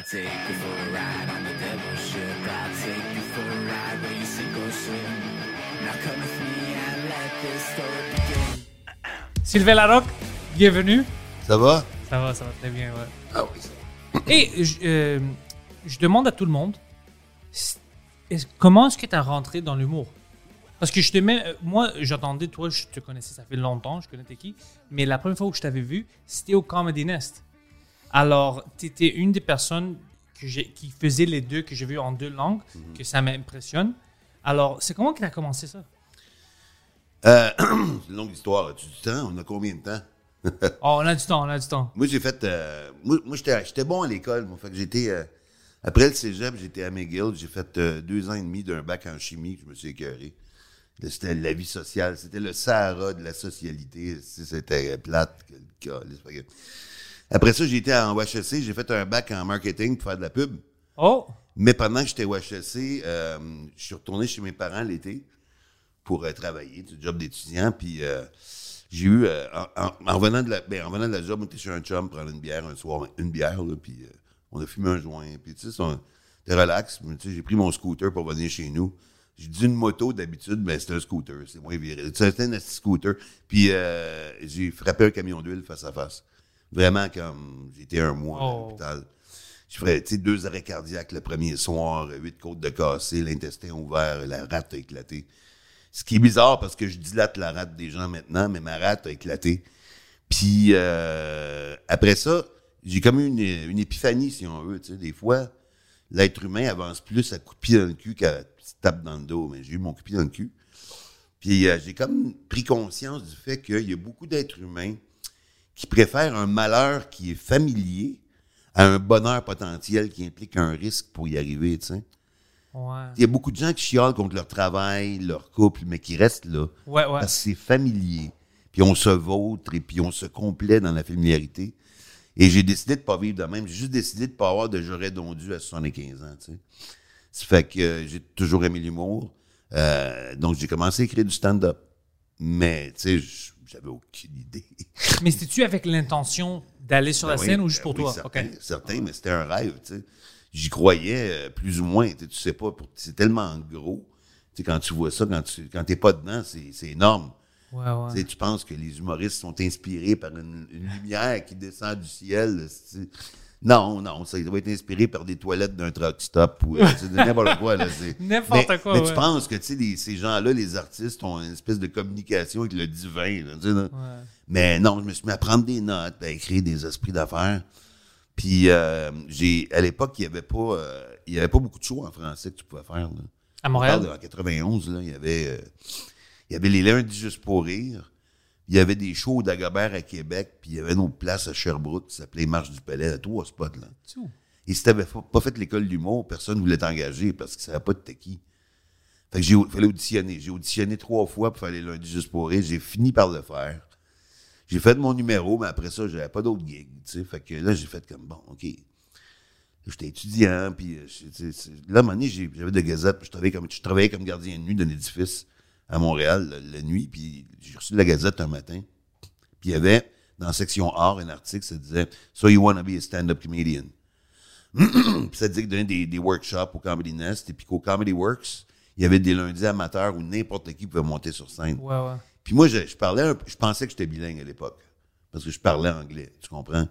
I take you for a ride on the devil's ship. I'll take you for a ride where you sink or swim. Now come with me and let this story begin. Sylvain Larocque, bienvenue. Ça va? Ça va, ça va très bien, ouais. Ah oui, ça Et je, euh, je demande à tout le monde, est- comment est-ce que tu as rentré dans l'humour? Parce que je te mets, euh, moi, j'attendais, toi, je te connaissais, ça fait longtemps, je connais t'es qui, mais la première fois que je t'avais vu, c'était au Comedy Nest. Alors, tu étais une des personnes que qui faisait les deux, que j'ai vu en deux langues, que ça m'impressionne. Alors, c'est comment que tu as commencé ça? Euh, c'est une longue histoire. As-tu du temps? On a combien de temps? Oh, on a du temps, on a du temps. Moi, j'ai fait. euh, moi, moi, j'étais bon à l'école. Moi, fait que j'étais. euh, après le cégep, j'étais à McGill. J'ai fait euh, deux ans et demi d'un bac en chimie. Je me suis écœuré. C'était la vie sociale. C'était le Sahara de la socialité. C'était plate. que que- Après ça, j'ai été en HEC. J'ai fait un bac en marketing pour faire de la pub. Oh, Mais pendant que j'étais au HEC, euh, je suis retourné chez mes parents l'été pour euh, travailler, du job d'étudiant. Puis euh, j'ai eu, euh, en, en- en revenant de la, ben, en revenant de la job, on était chez un chum prendre une bière un soir, une bière, là, puis euh, on a fumé un joint. Puis tu sais, c'était relax. mais, tu sais, j'ai pris mon scooter pour venir chez nous. J'ai dit une moto d'habitude, mais c'était un scooter, c'est moins viril. C'était un petit scooter. Puis euh, j'ai frappé un camion d'huile face à face. Vraiment comme j'étais un mois à Oh. l'hôpital. Je ferais, tu sais, deux arrêts cardiaques le premier soir, huit côtes de cassées, l'intestin ouvert, la rate a éclaté. Ce qui est bizarre parce que je dilate la rate des gens maintenant, mais ma rate a éclaté. Puis euh, après ça, j'ai comme eu une, une épiphanie, si on veut. Tu sais, des fois, l'être humain avance plus à coup de pied dans le cul qu'à tape dans le dos. Mais j'ai eu mon coup de pied dans le cul. Puis euh, j'ai comme pris conscience du fait qu'il y a beaucoup d'êtres humains qui préfèrent un malheur qui est familier à un bonheur potentiel qui implique un risque pour y arriver, tu sais. ouais. Il y a beaucoup de gens qui chialent contre leur travail, leur couple, mais qui restent là. Ouais, ouais. Parce que c'est familier. Puis on se vautre et puis on se complaît dans la familiarité. Et j'ai décidé de pas vivre de même. J'ai juste décidé de pas avoir de j'aurais dondu à 75 ans, tu sais. Ça fait que euh, j'ai toujours aimé l'humour. Euh, donc j'ai commencé à écrire du stand-up. Mais, tu sais, j'avais aucune idée. Mais c'était-tu avec l'intention d'aller sur la Ben oui, scène ou juste ben pour oui, toi? Certain, certain, mais c'était un rêve, tu sais. J'y croyais euh, plus ou moins, tu sais, tu sais pas, c'est tellement gros. Tu sais, quand tu vois ça, quand tu quand t'es pas dedans, c'est énorme. Ouais, Tu ouais. sais, tu penses que les humoristes sont inspirés par une, une lumière qui descend du ciel. c'est- Non, non, ça doit être inspiré par des toilettes d'un truck stop ou euh, n'importe quoi. là, N'importe mais- quoi, Mais ouais. tu penses que les- ces gens-là, les artistes, ont une espèce de communication avec le divin. là, tu sais, là. Ouais. Mais non, je me suis mis à prendre des notes, à écrire des esprits d'affaires. Puis euh, j'ai à l'époque, il y avait pas euh, il y avait pas beaucoup de shows en français que tu pouvais faire. Là. À On Montréal? en 91, là, il y avait euh, il y avait les lundis juste pour rire. Il y avait des shows Dagobert à Québec, puis il y avait une autre place à Sherbrooke qui s'appelait Marche du Palais, à trois spots là. Et si t'avais pas fait l'école d'humour, personne ne voulait t'engager parce qu'ils savaient pas de t'es qui. Fait que j'ai fallait auditionner. J'ai auditionné trois fois pour faire les lundis juste pour rire. J'ai fini par le faire. J'ai fait mon numéro, mais après ça, j'avais pas d'autres gigs. tu sais. Fait que là, j'ai fait comme bon, OK. J'étais étudiant, puis euh, là, à un moment donné, j'avais des gazettes, puis je travaillais comme, je travaillais comme gardien de nuit d'un édifice à Montréal la, nuit, puis j'ai reçu la gazette un matin. Puis il y avait, dans la section art, un article, ça disait « So you want to be a stand-up comedian ». Puis ça disait qu'il donnait des, des workshops au Comedy Nest, et puis qu'au Comedy Works, il y avait des lundis amateurs où n'importe qui pouvait monter sur scène. Ouais, ouais. Puis moi, je, je parlais, un je pensais que j'étais bilingue à l'époque, parce que je parlais anglais, tu comprends?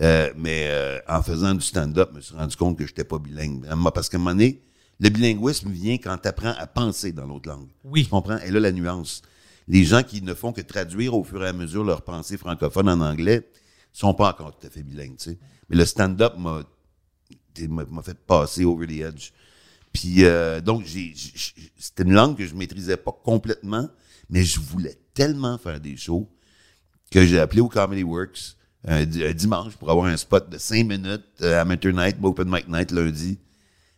Euh, mais euh, en faisant du stand-up, je me suis rendu compte que j'étais pas bilingue. Vraiment, Parce qu'à un moment donné, le bilinguisme vient quand tu apprends à penser dans l'autre langue. Oui. Tu comprends? Et là, la nuance. Les gens qui ne font que traduire au fur et à mesure leur pensée francophone en anglais sont pas encore tout à fait bilingues, tu sais. Mais le stand-up m'a fait passer over the edge. Puis euh, donc j'ai c'était une langue que je maîtrisais pas complètement, mais je voulais tellement faire des shows que j'ai appelé au Comedy Works un, di- un dimanche pour avoir un spot de 5 minutes euh, amateur night, open mic night lundi.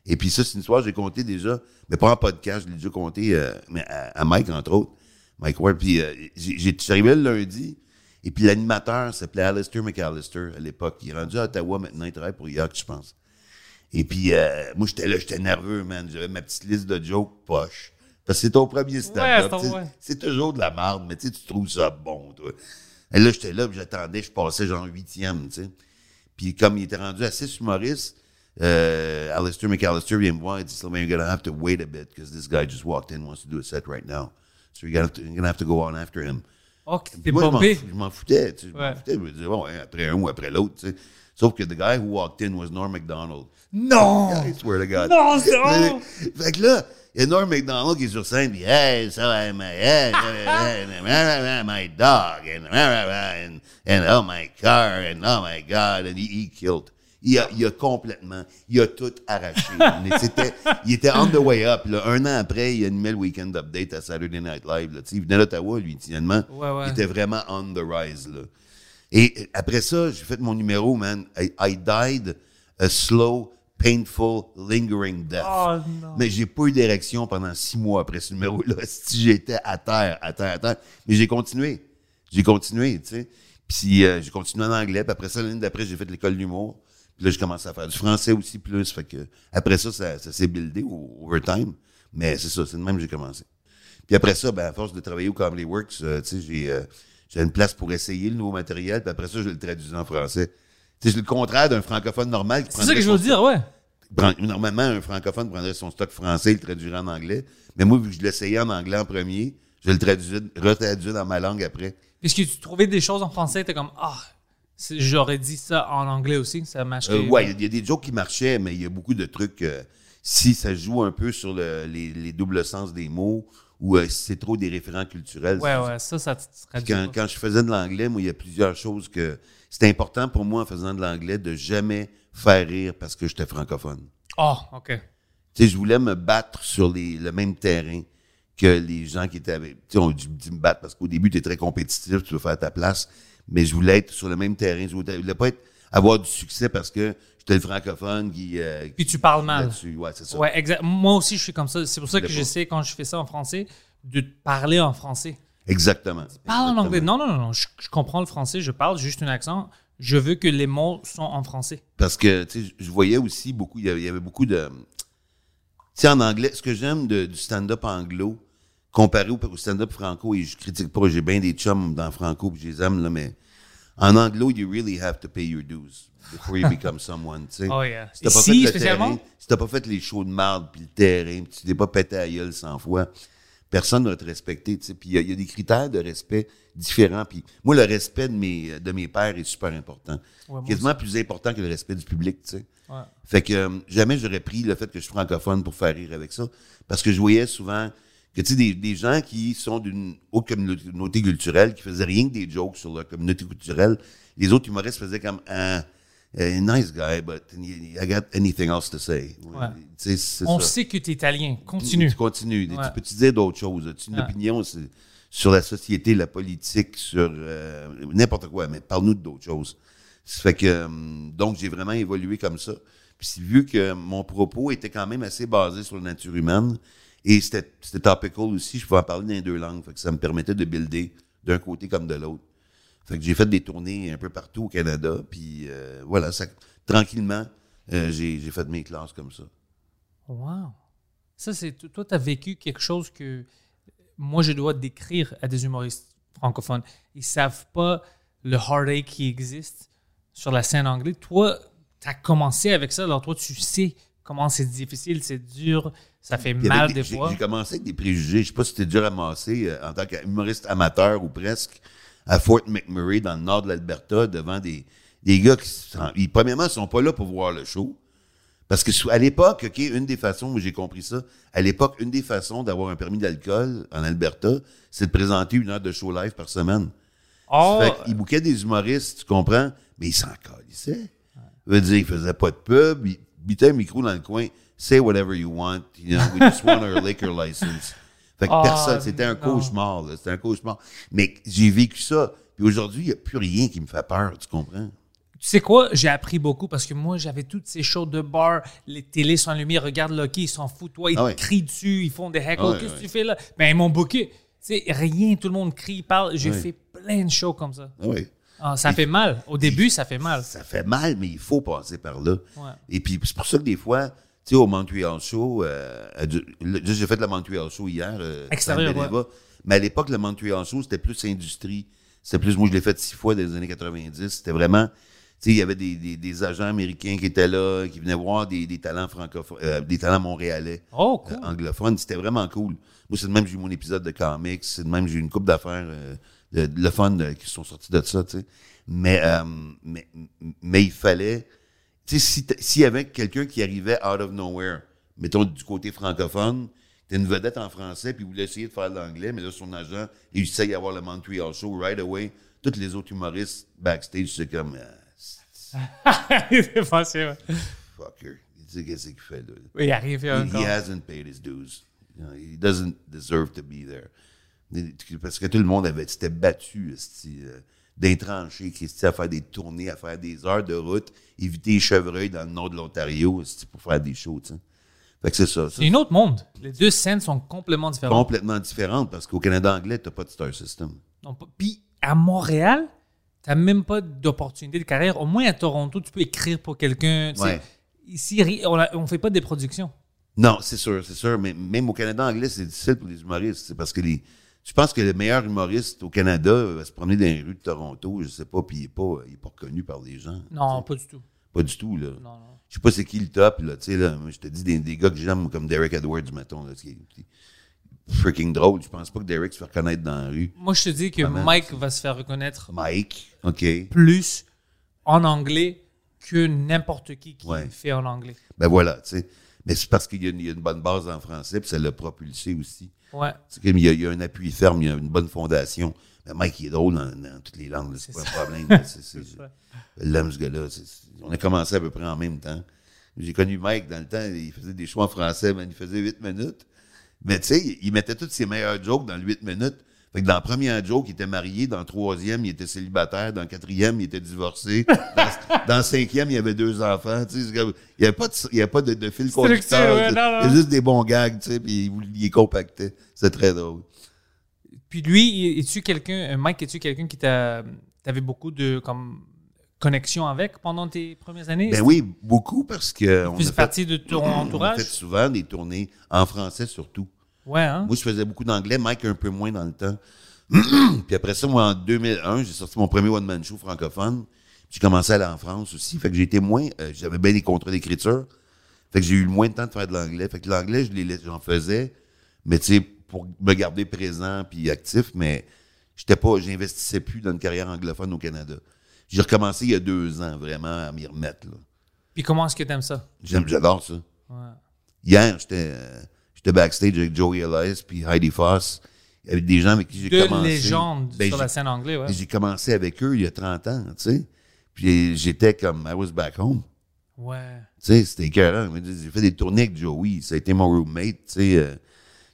Et puis ça, c'est une histoire que j'ai compté déjà, mais pas en podcast, je l'ai déjà compté euh, mais à, à Mike, entre autres. Mike Ward. Puis euh, suis arrivé le lundi, et puis l'animateur s'appelait Alistair McAllister à l'époque. Il est rendu à Ottawa maintenant, il travaille pour Yacht, je pense. Et puis, euh, moi, j'étais là, j'étais nerveux, man. J'avais ma petite liste de jokes poche. Parce que c'est ton premier stand-up. Ouais, c'est ouais. toujours de la merde, mais tu sais, tu trouves ça bon, toi. Et là, j'étais là, puis j'attendais, je passais genre huitième, tu sais. Puis comme il était rendu à six euh, Alistair McAllister me voir et Sylvain, you're gonna have to wait a bit, because this guy just walked in, wants to do a set right now. So you're gonna have to, you're gonna have to go on after him. Oh, que t'es moi, je m'en bombé. fou- je m'en foutais, tu sais, je m'en Ouais. foutais. Je me disais, bon, hein, après un ou après l'autre, tu sais. Sauf que the guy who walked in was Norm MacDonald. Non! I swear to God. Non, oh! Fait que là, il y a Norm MacDonald qui est sur scène, puis hey, so I'm my, hey, my dog, and, and, and oh my car, and oh my God, and he, he killed. Il a, il a complètement, il a tout arraché. Mais c'était, il était on the way up. Là. Un an après, il animait le Weekend Update à Saturday Night Live. Là. Il venait d'Ottawa, lui. Ouais, ouais. Il était vraiment on the rise. Là. Et après ça, j'ai fait mon numéro, man. I, I died a slow, painful, lingering death. Oh, non. Mais j'ai pas eu d'érection pendant six mois après ce numéro-là. Si j'étais à terre, à terre, à terre. Mais j'ai continué. J'ai continué, tu sais. Puis euh, j'ai continué en anglais. Puis après ça, l'année d'après, j'ai fait l'école d'humour. Puis là, j'ai commencé à faire du français aussi plus. Fait que après ça, ça, ça s'est buildé au overtime. Mais c'est ça, c'est de même que j'ai commencé. Puis après ça, ben, à force de travailler au Comedy Works, euh, tu sais, j'ai, euh, j'ai une place pour essayer le nouveau matériel. Puis après ça, je le traduisais en français. Tu sais, c'est le contraire d'un francophone normal qui C'est ça que je veux dire, ouais. Normalement, un francophone prendrait son stock français, il le traduirait en anglais. Mais moi, vu que je l'essayais en anglais en premier, je le traduisais, retraduisais dans ma langue après. Puisque tu trouvais des choses en français, t'es comme, ah, j'aurais dit ça en anglais aussi, ça marcherait. Euh, ouais, il y a des jokes qui marchaient, mais il y a beaucoup de trucs. euh, si ça joue un peu sur le- les, les doubles sens des mots ou euh, si c'est trop des référents culturels. Ouais, ouais, ça, ça Quand, quand je faisais de l'anglais, moi, il y a plusieurs choses que. C'était important pour moi en faisant de l'anglais de jamais faire rire parce que j'étais francophone. Oh, OK. Tu sais, je voulais me battre sur les, le même terrain que les gens qui étaient avec. Tu sais, on dit me battre parce qu'au début, tu es très compétitif, tu veux faire ta place. Mais je voulais être sur le même terrain. Je voulais, je voulais pas être, avoir du succès parce que j'étais le francophone qui. euh, Puis tu parles mal. Ouais, c'est ça. Ouais, exact. Moi aussi, je suis comme ça. C'est pour ça que j'essaie, quand je fais ça en français, de parler en français. Exactement. Parle en anglais. Non, non, non, non. Je, je comprends le français, je parle juste un accent. Je veux que les mots sont en français. Parce que, tu sais, je voyais aussi beaucoup, il y avait, il y avait beaucoup de. Tu sais, en anglais, ce que j'aime du stand-up anglo, comparé au, au stand-up franco, et je critique pas, j'ai bien des chums dans franco, puis je les aime, là, mais en anglo, you really have to pay your dues before you become someone, tu sais. Oh, yeah. Si t'as pas fait le spécialement? terrain, si t'as pas fait les shows de marde, puis le terrain, puis tu t'es pas pété à gueule 100 fois, personne ne va te respecter, tu sais. Puis il y a- il y, a des critères de respect différents, puis moi, le respect de mes, de mes pairs est super important. Quasiment plus important que le respect du public, tu sais. Ouais. Fait que euh, jamais j'aurais pris le fait que je suis francophone pour faire rire avec ça. Parce que je voyais souvent que, tu sais, des, des gens qui sont d'une autre communauté culturelle, qui faisaient rien que des jokes sur leur communauté culturelle, les autres humoristes faisaient comme un nice guy, but I got anything else to say. Ouais. Tu sais, On ça. sait que tu es italien. Continue. Tu continues. Ouais. Tu peux te dire d'autres choses? As-tu une Ouais. opinion sur, la société, la politique, sur euh, n'importe quoi, mais parle-nous d'autres choses. Ça fait que, euh, donc, j'ai vraiment évolué comme ça. Puis vu que mon propos était quand même assez basé sur la nature humaine et c'était topical aussi, je pouvais en parler dans les deux langues. Fait que ça me permettait de builder d'un côté comme de l'autre. Fait que j'ai fait des tournées un peu partout au Canada, puis euh, voilà, ça, tranquillement, euh, j'ai fait mes classes comme ça. Wow. Ça, c'est. Toi, tu as vécu quelque chose que moi, je dois décrire à des humoristes francophones. Ils savent pas le heartache qui existe sur la scène anglaise. Toi, tu as commencé avec ça, alors toi, tu sais comment c'est difficile, c'est dur, ça fait mal des fois. J'ai commencé avec des préjugés. Je sais pas si c'était déjà ramassé euh, en tant qu'humoriste amateur ou presque à Fort McMurray dans le nord de l'Alberta devant des, des gars qui, sont- ils, premièrement, sont pas là pour voir le show. Parce que à l'époque, OK, une des façons où j'ai compris ça, à l'époque, une des façons d'avoir un permis d'alcool en Alberta, c'est de présenter une heure de show live par semaine. Oh, Fait qu'ils bouquaient des humoristes, tu comprends? Mais ils s'en calissaient. Ça veut dire, ils faisaient pas de pub, ils un micro dans le coin, say whatever you want, you know, we just want our liquor license. Fait que Ah, personne, c'était un cauchemar, là, c'était un cauchemar. Mais j'ai vécu ça Puis aujourd'hui, il n'y a plus rien qui me fait peur, tu comprends? Tu sais quoi? J'ai appris beaucoup parce que moi, j'avais toutes ces shows de bar, les télés sont allumées, regarde Lucky, ils s'en foutent. Toi, ils Ah ouais. te crient dessus, ils font des heckles. Ah ouais, Qu'est-ce que ouais. tu fais là? Ben, ils m'ont booké. Tu sais, rien, tout le monde crie, parle. J'ai fait plein de shows comme ça. Oui. Ah, ça fait mal. Au début, ça fait mal. Ça fait mal, mais il faut passer par là. Ouais. Et puis, c'est pour ça que des fois, tu sais, au Montreal Show, euh, juste, j'ai fait le Montreal Show hier. euh, Extérieur, Beneva. Mais à l'époque, le Montreal Show, c'était plus industrie. C'était plus, moi, je l'ai fait six fois dans les années 90. C'était vraiment, tu sais, il y avait des, des, des agents américains qui étaient là, qui venaient voir des, des talents francophones, euh, des talents montréalais. Oh, cool. euh, anglophones. C'était vraiment cool. Moi, c'est de même que j'ai eu mon épisode de comics. C'est de même que j'ai eu une coupe d'affaires euh, de, de le fun euh, qui sont sortis de ça, tu sais. Mais, euh, mais, mais il fallait... Tu sais, si s'il y avait quelqu'un qui arrivait out of nowhere, mettons du côté francophone, t'es une vedette en français, puis il voulait essayer de faire de l'anglais, mais là, son agent réussissait à avoir le Montreal Show right away. Tous les autres humoristes backstage, c'est comme... euh, c'est facile. ouais. fucker. Tu sais, qu'est-ce qu'il fait, là? Oui, il arrive He, encore. he hasn't paid his dues. You know, he doesn't deserve to be there. Parce que tout le monde avait, s'était battu, euh, d'intrancher, Christy, à faire des tournées, à faire des heures de route, éviter les chevreuils dans le nord de l'Ontario, pour faire des shows. Fait que c'est ça. ça C'est un autre monde. Les deux scènes sont complètement différentes. complètement différent parce qu'au Canada anglais, t'as pas de star system. Puis à Montréal, t'as même pas d'opportunité de carrière. Au moins à Toronto, tu peux écrire pour quelqu'un. Ouais. Ici, on, a- on fait pas des productions. Non, c'est sûr, c'est sûr. Mais même au Canada anglais, c'est difficile pour les humoristes. C'est parce que les. Je pense que le meilleur humoriste au Canada va se promener dans les rues de Toronto, je sais pas, puis il n'est pas, il est pas reconnu par les gens. Non, pas du tout. Pas du tout, là. Non, non. Je sais pas c'est qui le top, là. Tu sais, là, je te dis des, des gars que j'aime comme Derek Edwards, mettons, là. qui est- est freaking drôle. Je pense pas que Derek se fait reconnaître dans la rue. Moi, je te dis que. Mike va se faire reconnaître Mike, OK. plus en anglais que n'importe qui qui Ouais. fait en anglais. Ben voilà, tu sais. Mais c'est parce qu'il y, a une- il y a une bonne base en français, puis ça l'a propulsé aussi. Ouais. Il y, a, il y a un appui ferme, il y a une bonne fondation. Mais Mike, il est drôle dans, dans toutes les langues, c'est pas un problème. je l'aime, ce gars-là. On a commencé à peu près en même temps. J'ai connu Mike dans le temps, il faisait des shows en français, mais il faisait 8 minutes. Mais tu sais, il- mettait toutes ses meilleures jokes dans le 8 minutes. Fait que dans le premier joke, il était marié. Dans le troisième, il était célibataire. Dans le quatrième, il était divorcé. Dans, dans le cinquième, il y avait deux enfants. Tu sais, il n'y avait pas de, il y avait pas de, de fil conducteur. ouais, tu sais. non, non. Il y a juste des bons gags, tu sais, puis il, il les compactait. C'est très drôle. Puis lui, es-tu quelqu'un, euh, Mike, es-tu quelqu'un qui t'a, t'avais beaucoup de comme connexion avec pendant tes premières années? Ben oui, beaucoup parce que. on faisait a fait- partie de ton On a entourage? fait souvent des tournées en français surtout. Ouais, hein? Moi, je faisais beaucoup d'anglais, Mike un peu moins dans le temps. puis après ça, moi, en 2001, j'ai sorti mon premier one-man show francophone. J'ai commencé à aller en France aussi. Fait que été moins... euh, J'avais bien des contrats d'écriture. Fait que j'ai eu le moins de temps de faire de l'anglais. Fait que l'anglais, je les lais- j'en faisais, mais tu sais, pour me garder présent puis actif, mais j'étais pas... J'investissais plus dans une carrière anglophone au Canada. J'ai recommencé il y a deux ans, vraiment, à m'y remettre, là. Puis comment est-ce que t'aimes ça? J'aime, j'adore ça. Ouais. Hier, j'étais, euh, j'étais backstage avec Joey Elias puis Heidi Foss. Il y avait des gens avec qui j'ai Deux commencé. légendes Ben, sur la scène anglaise, ouais. J'ai commencé avec eux il y a 30 ans, tu sais. Puis j'étais comme, I was back home. Ouais. Tu sais, c'était écœurant. J'ai fait des tournées avec Joey. Ça a été mon roommate, tu sais. euh,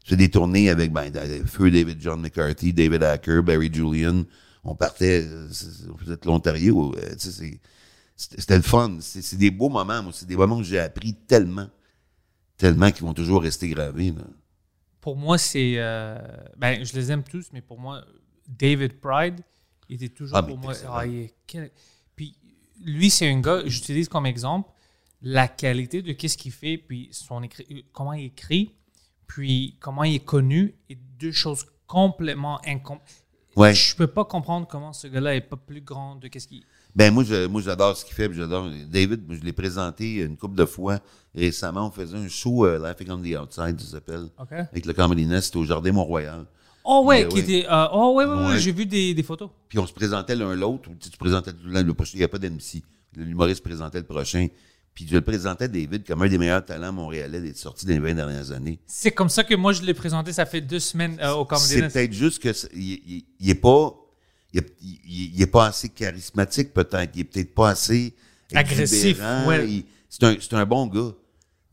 j'ai fait des tournées avec, ben, dans- Feu David John McCarthy, David Hacker, Barry Julian. On partait, on faisait de l'Ontario. euh, tu sais, c'est- c'était le fun. C'est c'est des beaux moments, moi. C'est des moments que j'ai appris tellement, tellement qu'ils vont toujours rester gravés, là. Pour moi, c'est. euh, ben, je les aime tous, mais pour moi, David Pride, il était toujours Ah, pour moi. ah, est- quel- Puis lui, c'est un gars, j'utilise comme exemple la qualité de qu'est-ce qu'il fait, puis son écrit, comment il écrit, puis comment il est connu, et deux choses complètement incom... Ouais. Je peux pas comprendre comment ce gars-là est pas plus grand de qu'est-ce qu'il. Ben moi, je, moi j'adore ce qu'il fait, j'adore David. Je l'ai présenté une couple de fois récemment. On faisait un show euh, Laughing on the Outside, ça s'appelle, avec le Comedy Nest au Jardin Mont-Royal. Oh ouais, Mais qui oui. était. euh, oh ouais, ouais, ouais, Ouais. j'ai vu des, des photos. Puis on se présentait l'un l'autre. ou Tu, tu présentais tout le. Il n'y a pas d'MC. L'humoriste présentait le prochain. Puis je le présentais David comme un des meilleurs talents montréalais d'être sorti dans les 20 dernières années. C'est comme ça que moi je l'ai présenté. Ça fait deux semaines euh, au Comedy C'est Nest. peut-être juste que c'est- il, il- il est pas il, est- il- il est pas assez charismatique peut-être. Il est peut-être pas assez Agressif, ouais. C'est un, un bon gars.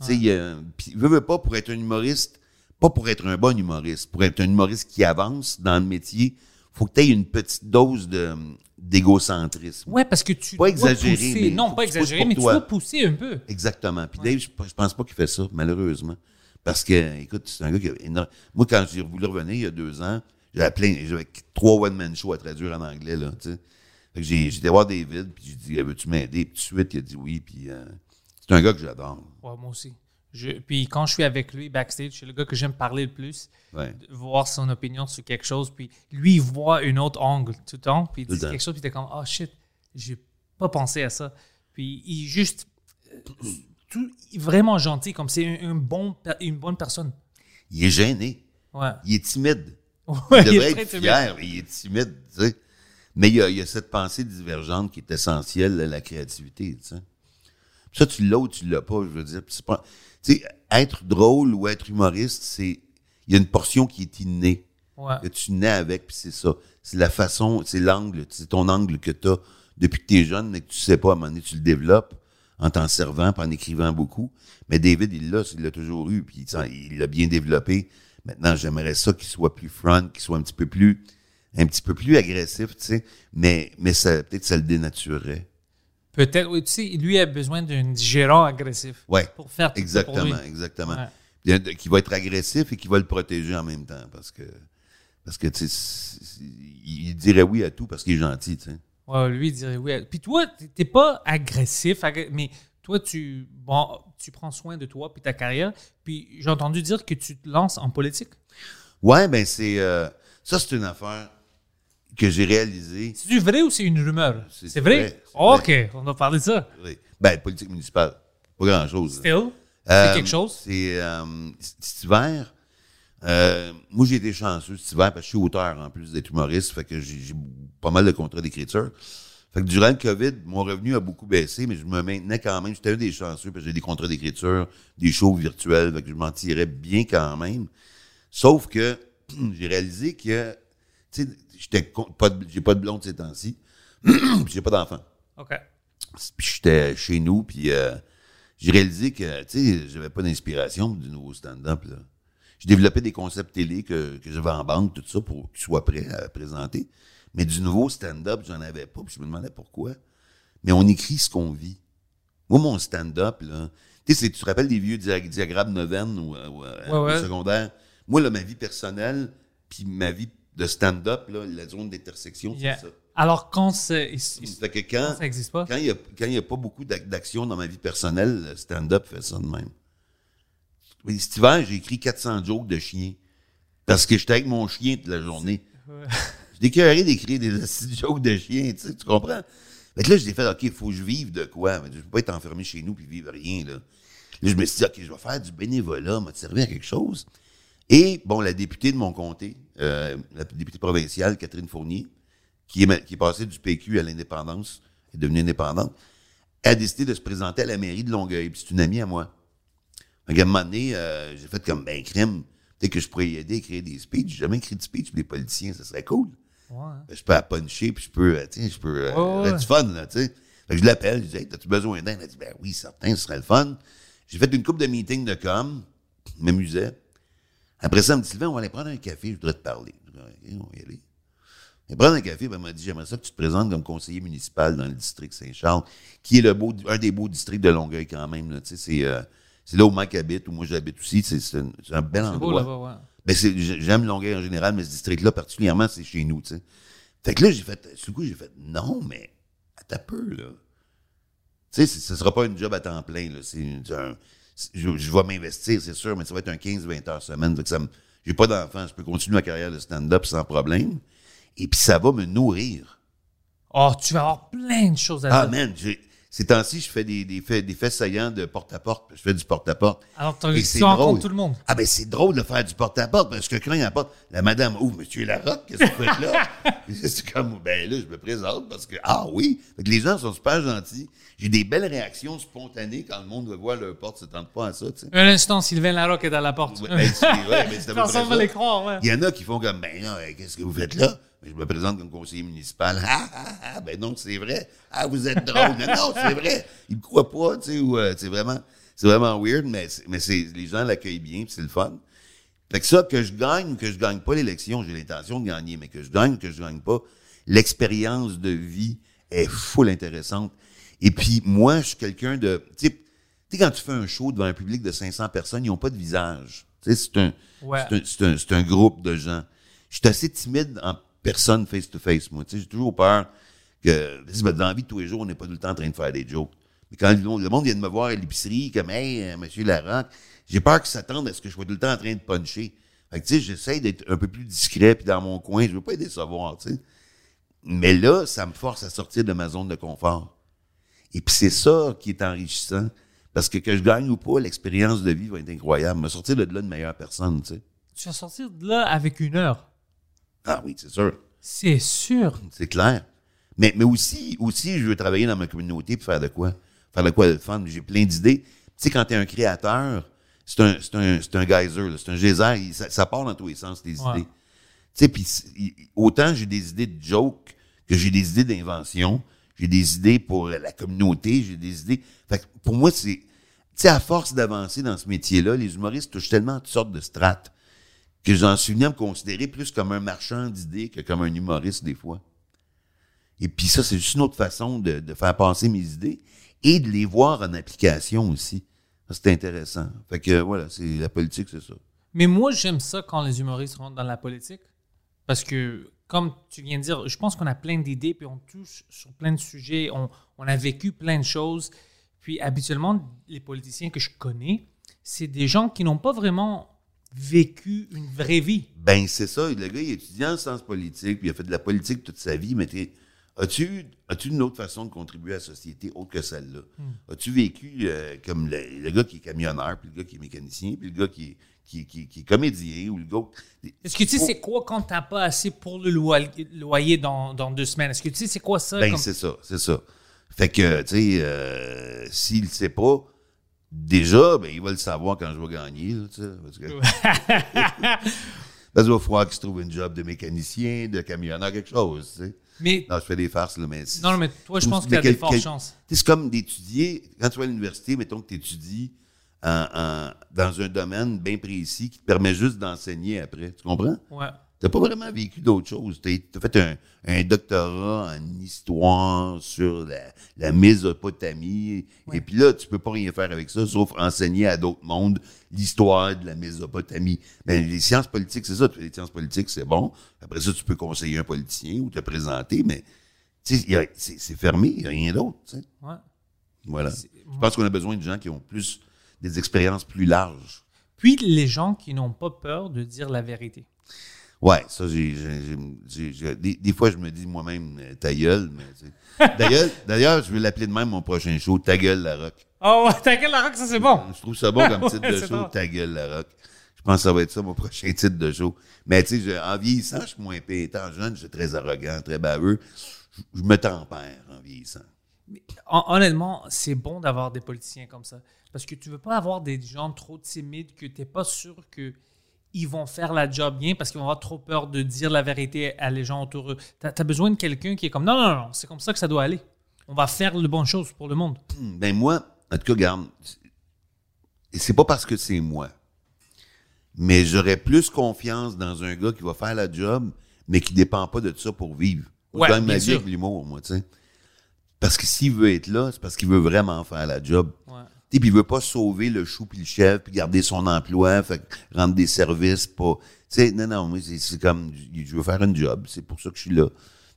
Tu sais, il, euh, veut, veut pas pour être un humoriste, pas pour être un bon humoriste, pour être un humoriste qui avance dans le métier, faut que tu aies une petite dose de d'égocentrisme. Ouais, parce que tu Pas dois exagérer, pousser. mais non, pas exagérer, mais tu dois pousser un peu. Exactement. Puis Dave, je, je pense pas qu'il fait ça, malheureusement. Parce que, écoute, c'est un gars qui a énorme- Moi, quand j'ai voulu revenir il y a deux ans, j'avais plein, j'avais trois one-man shows à traduire en anglais, là, tu sais. Fait que j'ai, j'étais voir David, puis j'ai dit, veux-tu m'aider? Puis tout de suite, il a dit oui, puis euh, c'est un gars que j'adore. Ouais, moi aussi. Je, puis quand je suis avec lui backstage, c'est le gars que j'aime parler le plus, Ouais. voir son opinion sur quelque chose. Puis lui, il voit un autre angle tout le temps. Puis il dit quelque chose, puis t'es comme, oh shit, j'ai pas pensé à ça. Puis il est juste euh, tout, vraiment gentil, comme c'est un, un bon, une bonne personne. Il est gêné. Ouais. Il est timide. Ouais, il il est devrait très être fier, mais il est timide, tu sais. Mais il y, a, il y a cette pensée divergente qui est essentielle à la créativité, tu sais. Ça, tu l'as ou tu l'as pas, je veux dire. Pas, tu sais, être drôle ou être humoriste, c'est, il y a une portion qui est innée, Ouais. que tu nais avec, puis c'est ça. C'est la façon, c'est l'angle, c'est ton angle que tu as depuis que tu es jeune, mais que tu sais pas, à un moment donné, tu le développes en t'en servant, en écrivant beaucoup. Mais David, il l'a, il l'a toujours eu, puis il il l'a bien développé. Maintenant, j'aimerais ça qu'il soit plus front, qu'il soit un petit peu plus, un petit peu plus agressif, tu sais. Mais, mais ça, peut-être ça le dénaturerait. Peut-être, oui, tu sais, lui a besoin d'un gérant agressif. Ouais. Pour faire tout ça pour lui. Exactement, exactement. Ouais. Qui va être agressif et qui va le protéger en même temps, parce que, parce que, tu sais, il dirait oui à tout parce qu'il est gentil, tu sais. Ouais, lui, il dirait oui. Puis toi, t'es- pas agressif, mais toi, tu, bon, tu prends soin de toi puis ta carrière. Puis j'ai entendu dire que tu te lances en politique. Ouais, ben c'est euh, ça, c'est une affaire que j'ai réalisée. C'est vrai ou c'est une rumeur? C'est vrai? OK, on va parler de ça. Ben, politique municipale, pas grand chose. Still, c'est Euh, quelque chose? C'est euh, cet hiver. euh, moi, j'ai été chanceux cet hiver parce que je suis auteur en plus d'être humoriste, fait que j'ai pas mal de contrats d'écriture. Fait que durant le COVID, mon revenu a beaucoup baissé, mais je me maintenais quand même. J'étais un des chanceux parce que j'ai des contrats d'écriture, des shows virtuels, que je m'en tirais bien quand même. Sauf que j'ai réalisé que, tu sais, j'étais pas j'ai pas de blonde ces temps-ci, puis j'ai pas d'enfant. OK. Puis j'étais chez nous, puis euh, j'ai réalisé que, tu sais, j'avais pas d'inspiration du nouveau stand-up, là. J'ai développé des concepts télé que, que j'avais en banque, tout ça, pour qu'ils soient prêts à présenter. Mais du nouveau stand-up, j'en avais pas, puis je me demandais pourquoi. Mais on écrit ce qu'on vit. Moi, mon stand-up, là, tu sais, tu te rappelles des vieux dia- diagrammes Noven ou, euh, ou, euh, Ouais, secondaire? Moi, là, ma vie personnelle, puis ma vie de stand-up, là, la zone d'intersection, c'est ça. Alors, quand c'est- que quand, quand ça n'existe pas, quand il n'y a, pas beaucoup d'ac- d'action dans ma vie personnelle, le stand-up fait ça de même. Oui, cet hiver, j'ai écrit 400 jokes de chiens. Parce que j'étais avec mon chien toute la journée. J'ai déclaré d'écrire des jokes de chiens, tu sais, tu comprends? Que là, j'ai fait, OK, il faut que je vive de quoi? Mais je peux pas être enfermé chez nous puis vivre rien, là. Là, je me suis dit, OK, je vais faire du bénévolat, m'a servi à quelque chose. Et, bon, la députée de mon comté, euh, la députée provinciale, Catherine Fournier, qui est, qui est passée du PQ à l'indépendance, est devenue indépendante, a décidé de se présenter à la mairie de Longueuil. C'est une amie à moi. Un moment donné, euh, j'ai fait comme, ben, crème, peut-être que je pourrais y aider écrire des speeches. J'ai jamais écrit de speech pour les politiciens, ça serait cool. Ouais. Je peux la puncher, puis je peux, euh, je peux, euh, Ouais, du fun, là, tu sais. Je l'appelle, je dis, hey, t'as-tu besoin d'un? Elle a dit, ben oui, certain, ce serait le fun. J'ai fait une couple de meetings de com, je m'amusais. Après ça, elle me dit, Sylvain, on va aller prendre un café, je voudrais te parler. Je dis, OK, on va y aller. Et prendre un café, ben, elle m'a dit, j'aimerais ça que tu te présentes comme conseiller municipal dans le district Saint-Charles, qui est le beau, un des beaux districts de Longueuil quand même, là, tu sais, c'est, euh, c'est là où Mike habite, où moi j'habite aussi, c'est, un, un bel C'est beau endroit. là-bas, ouais. Ben, j'aime Longueuil en général, mais ce district-là, particulièrement, c'est chez nous, tu sais. Fait que là, j'ai fait, le coup, j'ai fait, non, mais, à ta peu, là. Tu sais, ce sera pas une job à temps plein, là. C'est je, je vais m'investir, c'est sûr, mais ça va être un 15-20 heures semaine. Fait que ça me, j'ai pas d'enfant, je peux continuer ma carrière de stand-up sans problème. Et puis, ça va me nourrir. Oh, tu vas avoir plein de choses à Ah, dire. man, j'ai, ces temps-ci, je fais des, des faits, des faits saillants de porte-à-porte. Je fais du porte-à-porte. Alors, tu rencontres tout le monde. Ah ben c'est drôle de faire du porte-à-porte parce que quand il y a porte, la madame ouvre, monsieur Larocque, qu'est-ce que vous faites là? c'est comme, ben là, je me présente parce que, ah oui, Fait que les gens sont super gentils. J'ai des belles réactions spontanées quand le monde veut voir leur porte, ça tente pas à ça, tu sais. Un instant, Sylvain Larocque est à la porte. Ouais, ben, ouais, ben, Personne va les croire, ouais. Il y en a qui font comme, ben non, qu'est-ce que vous faites là? Je me présente comme conseiller municipal. Ah, ah, ah, ben non, c'est vrai. Ah, vous êtes drôle. non, non, c'est vrai. Ils me croient pas, tu sais, ou, euh, c'est vraiment, c'est vraiment weird, mais, mais c'est, les gens l'accueillent bien, puis c'est le fun. Fait que ça, que je gagne ou que je gagne pas l'élection, j'ai l'intention de gagner, mais que je gagne ou que je gagne pas, l'expérience de vie est full intéressante. Et puis, moi, je suis quelqu'un de, tu sais, tu sais, quand tu fais un show devant un public de 500 personnes, ils ont pas de visage. Tu sais, c'est un, Ouais. c'est un, c'est un, c'est un groupe de gens. Je suis assez timide en personne face-to-face, moi. Tu sais, j'ai toujours peur que, dans la vie de tous les jours, on n'est pas tout le temps en train de faire des jokes. Mais quand le monde le monde vient de me voir à l'épicerie, comme, hey, euh, monsieur Larocque, j'ai peur qu'ils s'attendent à ce que je sois tout le temps en train de puncher. Fait que, tu sais, j'essaie d'être un peu plus discret, puis dans mon coin, je veux pas les décevoir, tu sais. Mais là, ça me force à sortir de ma zone de confort. Et puis c'est ça qui est enrichissant. Parce que que je gagne ou pas, l'expérience de vie va être incroyable. Me sortir de là de meilleure personne, tu sais. Tu vas sortir de là avec une heure. Ah oui, c'est sûr. C'est sûr. C'est clair. Mais, mais aussi, aussi, je veux travailler dans ma communauté pour faire de quoi? Faire de quoi de fun? J'ai plein d'idées. Tu sais, quand t'es un créateur, c'est un, c'est un, c'est un geyser, c'est un geyser. Ça, ça part dans tous les sens, tes Ouais. idées. Tu sais, puis autant j'ai des idées de jokes que j'ai des idées d'invention, j'ai des idées pour la communauté, j'ai des idées. Fait que pour moi, c'est. Tu sais, à force d'avancer dans ce métier-là, les humoristes touchent tellement toutes sortes de strates que j'en à me considérer plus comme un marchand d'idées que comme un humoriste des fois. Et puis ça, c'est juste une autre façon de, faire passer mes idées et de les voir en application aussi. C'est intéressant. Fait que voilà, c'est la politique, c'est ça. Mais moi, j'aime ça quand les humoristes rentrent dans la politique. Parce que, comme tu viens de dire, je pense qu'on a plein d'idées, puis on touche sur plein de sujets, on, on a vécu plein de choses. Puis habituellement, les politiciens que je connais, c'est des gens qui n'ont pas vraiment vécu une vraie vie. Ben, c'est ça. Le gars, il est étudiant en sciences politiques, puis il a fait de la politique toute sa vie, mais as-tu as-tu une autre façon de contribuer à la société autre que celle-là? As-tu vécu euh, comme le, le gars qui est camionneur, puis le gars qui est mécanicien, puis le gars qui est, qui, qui est- qui est comédien, ou le gars... Est-ce que tu sais Oh. c'est quoi quand t'as pas assez pour le loyer, dans, dans deux semaines? Est-ce que tu sais c'est quoi ça? Ben, comme- c'est ça, c'est ça. Fait que, tu sais, euh, s'il le sait pas, déjà, ben, il va le savoir quand je vais gagner, là, tu. Parce que, parce qu'il va falloir qu'il se trouve une job de mécanicien, de camionneur, quelque chose, tu sais. Mais, Non, je fais des farces, là, mais... non, mais toi, je pense qu'il y mais a des fortes chances. Tu C'est comme d'étudier, quand tu vas à l'université, mettons que tu étudies en, en- dans un domaine bien précis qui te permet juste d'enseigner après. Tu comprends? Ouais. T'as pas vraiment vécu d'autres choses. T'as as fait un, un doctorat en histoire sur la, la Mésopotamie. Et puis là, tu peux pas rien faire avec ça, sauf enseigner à d'autres mondes l'histoire de la Mésopotamie. Mais les sciences politiques, c'est ça. Tu fais les sciences politiques, c'est bon. Après ça, tu peux conseiller un politicien ou te présenter, mais c'est fermé, il n'y a rien d'autre. Ouais. Voilà. Je pense qu'on a besoin de gens qui ont plus des expériences plus larges. Puis les gens qui n'ont pas peur de dire la vérité. Ouais, ça, j'ai, des, des fois, je me dis moi-même, euh, ta gueule, mais tu sais. D'ailleurs, d'ailleurs, je vais l'appeler de même mon prochain show, Ta gueule, la rock. Oh, ouais, t'inquiète, la rock, ça c'est bon. Je trouve ça bon comme titre Ouais, de show, bon. Ta gueule, la rock. Je pense que ça va être ça, mon prochain titre de show. Mais tu sais, en vieillissant, je suis moins épais. Étant jeune, je suis très arrogant, très baveux. Je, je me tempère en vieillissant. Hon- Honnêtement, c'est bon d'avoir des politiciens comme ça. Parce que tu veux pas avoir des gens trop timides que tu n'es pas sûr que ils vont faire la job bien parce qu'ils vont avoir trop peur de dire la vérité à les gens autour d'eux. Tu as, besoin de quelqu'un qui est comme non, non, non, c'est comme ça que ça doit aller. On va faire les bonnes choses pour le monde. Hmm, Ben moi, en tout cas, garde, c'est pas parce que c'est moi, mais j'aurais plus confiance dans un gars qui va faire la job, mais qui dépend pas de ça pour vivre. Ouais, gagne ma vie avec l'humour, moi, tu sais. Parce que s'il veut être là, c'est parce qu'il veut vraiment faire la job. Ouais. Tu sais, puis il veut pas sauver le chou puis le chef, puis garder son emploi, fait rendre des services, pas... Tu sais, non, non, moi, c'est- comme, je veux faire une job, c'est pour ça que je suis là.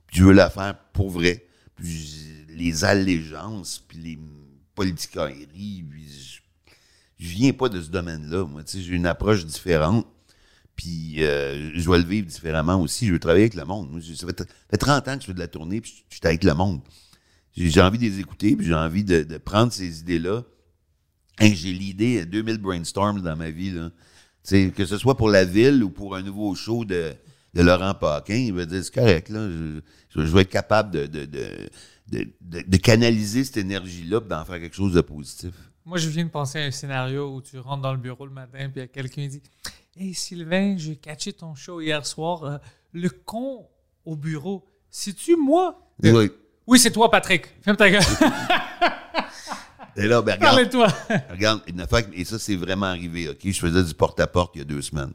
Puis je veux la faire pour vrai. Puis les allégeances, puis les politicailleries, puis je, je viens pas de ce domaine-là, moi, tu sais, j'ai une approche différente. Puis euh, je vais le vivre différemment aussi. Je veux travailler avec le monde. Moi, ça fait, fait 30 ans que je fais de la tournée, puis je suis avec le monde. J'ai j'ai envie de les écouter, puis j'ai envie de, de prendre ces idées-là. Hey, j'ai l'idée, 2000 brainstorms dans ma vie, là. Que ce soit pour la ville ou pour un nouveau show de, de Laurent Paquin, il va dire, c'est correct, là. Je, je- je vais être capable de, de, de, de, de- de canaliser cette énergie-là pour d'en faire quelque chose de positif. Moi, je viens de penser à un scénario où tu rentres dans le bureau le matin, puis il y a quelqu'un qui dit Hey Sylvain, j'ai catché ton show hier soir. euh, le con au bureau, c'est-tu moi Oui. Oui, c'est toi, Patrick. Ferme ta gueule. Et là, ben, regarde, Parle-toi. Regarde, une affaire, et ça, c'est vraiment arrivé, OK? Je faisais du porte-à-porte il y a deux semaines.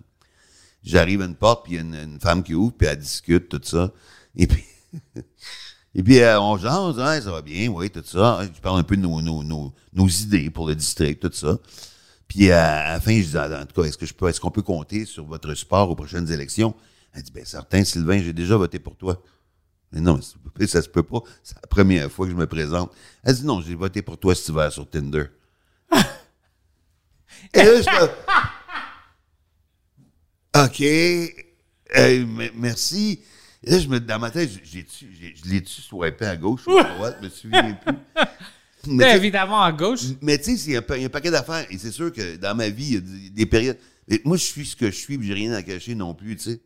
J'arrive à une porte, puis il y a une, une femme qui ouvre, puis elle discute, tout ça. Et puis, et puis euh, on jase, hein, ça va bien, oui, tout ça. Je parle un peu de nos, nos, nos, nos idées pour le district, tout ça. Puis à la fin, je dis, en tout cas, est-ce que je peux, est-ce qu'on peut compter sur votre support aux prochaines élections? Elle dit, ben certain, Sylvain, j'ai déjà voté pour toi. Mais non, ça se peut pas. C'est la première fois que je me présente. Elle dit, non, j'ai voté pour toi cet hiver sur Tinder. Et là, je me- OK. Euh, merci. Et là, je me, dans ma tête, je l'ai-tu swipé à gauche ou à droite? Je me souviens plus. Mais Ben, évidemment, à gauche. mais tu sais, il y a un paquet d'affaires. Et c'est sûr que dans ma vie, il y a des, des périodes. Moi, je suis ce que je suis, puis j'ai rien à cacher non plus, tu sais.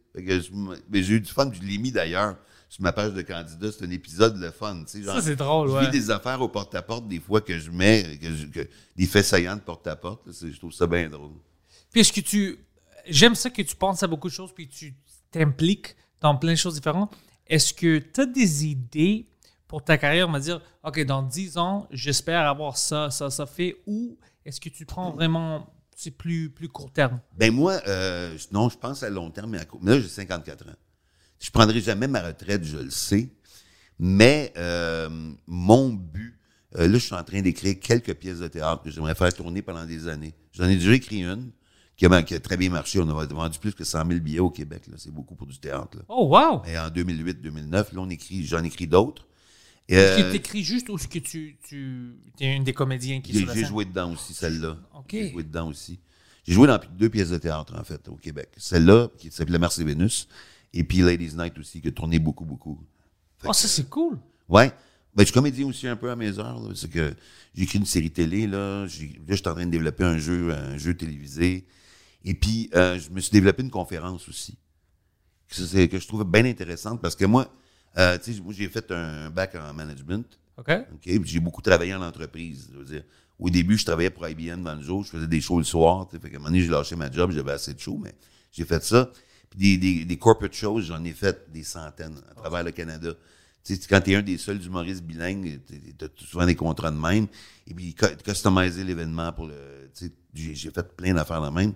J'ai eu du fun, puis je l'ai mis d'ailleurs sur ma page de candidat. C'est un épisode le fun, tu sais. genre, Ça, c'est drôle, Je ouais. vis des affaires au porte-à-porte, des fois que je mets, que, je- que- des faits saillants de porte-à-porte. là, Je trouve ça bien drôle. Puis est-ce que tu. J'aime ça que tu penses à beaucoup de choses puis tu t'impliques dans plein de choses différentes. Est-ce que tu as des idées pour ta carrière, on va dire, OK, dans 10 ans, j'espère avoir ça, ça, ça fait, ou est-ce que tu prends vraiment, c'est plus, plus court terme? Ben moi, euh, non, je pense à long terme, mais à court. Mais là, j'ai 54 ans. Je prendrai jamais ma retraite, je le sais. Mais euh, mon but, euh, là, je suis en train d'écrire quelques pièces de théâtre que j'aimerais faire tourner pendant des années. J'en ai déjà écrit une qui a, qui a très bien marché. On a vendu plus que 100 000 billets au Québec. là. C'est beaucoup pour du théâtre. Là. Oh, wow! Et en 2008-2009, là, on écrit, j'en écris d'autres. Et, Est-ce que euh, tu écris juste ou est-ce que tu, tu es un des comédiens qui j'ai joué dedans aussi, celle-là. OK. J'ai joué dedans aussi. J'ai joué dans deux pièces de théâtre, en fait, au Québec. Celle-là, qui s'appelait Mars et Vénus, et puis Ladies Night aussi, qui a tourné beaucoup, beaucoup. Fait Oh, que- ça, c'est cool. Ouais. Ben, je suis comédien aussi un peu à mes heures. là. C'est que j'ai écrit une série télé, là. Là, je suis en train de développer un jeu, un jeu télévisé. Et puis, euh, je me suis développé une conférence aussi. Que, que je trouve bien intéressante parce que moi, euh, tu sais, moi, j'ai fait un bac en management. OK? OK? Puis J'ai beaucoup travaillé en entreprise. je veux dire. Au début, je travaillais pour IBM dans le jour, je faisais des shows le soir. tu sais. Fait qu'à un moment donné, j'ai lâché ma job, j'avais assez de shows, mais j'ai fait ça. Puis des, des, des corporate shows, j'en ai fait des centaines à travers le Canada. Tu sais, quand tu es un des seuls humoristes bilingues, tu as souvent des contrats de même. Et puis, cu- customiser l'événement pour le. tu sais, J'ai fait plein d'affaires de même.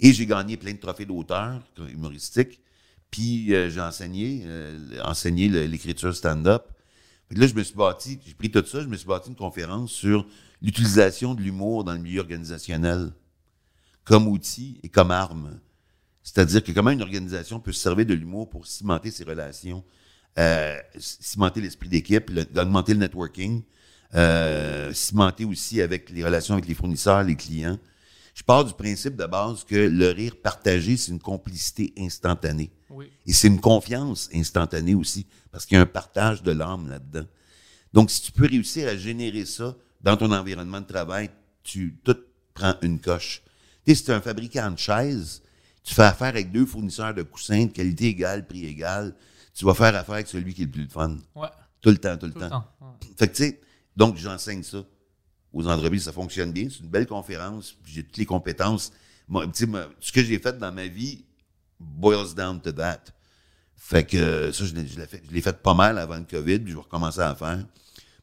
Et j'ai gagné plein de trophées d'auteur humoristiques. Puis euh, j'ai enseigné, euh, enseigné l'écriture stand-up. Là, je me suis bâti, j'ai pris tout ça, je me suis bâti une conférence sur l'utilisation de l'humour dans le milieu organisationnel comme outil et comme arme. C'est-à-dire que comment une organisation peut se servir de l'humour pour cimenter ses relations, euh, cimenter l'esprit d'équipe, le- augmenter le networking, euh, cimenter aussi avec les relations avec les fournisseurs, les clients? Je pars du principe de base que le rire partagé, c'est une complicité instantanée. Oui. Et c'est une confiance instantanée aussi, parce qu'il y a un partage de l'âme là-dedans. Donc, si tu peux réussir à générer ça dans ton environnement de travail, tu tout prends une coche. Tu sais, si tu es un fabricant de chaises, tu fais affaire avec deux fournisseurs de coussins de qualité égale, prix égal, tu vas faire affaire avec celui qui est le plus fun. Ouais. Tout le temps, tout le Tout le temps. temps. ouais. Fait que, tu sais, donc j'enseigne ça aux entreprises, ça fonctionne bien. C'est une belle conférence, puis j'ai toutes les compétences. Moi, tu sais, moi, ce que j'ai fait dans ma vie boils down to that. Fait que euh, ça, je l'ai fait, je fait pas mal avant le COVID, puis je vais recommencer à faire.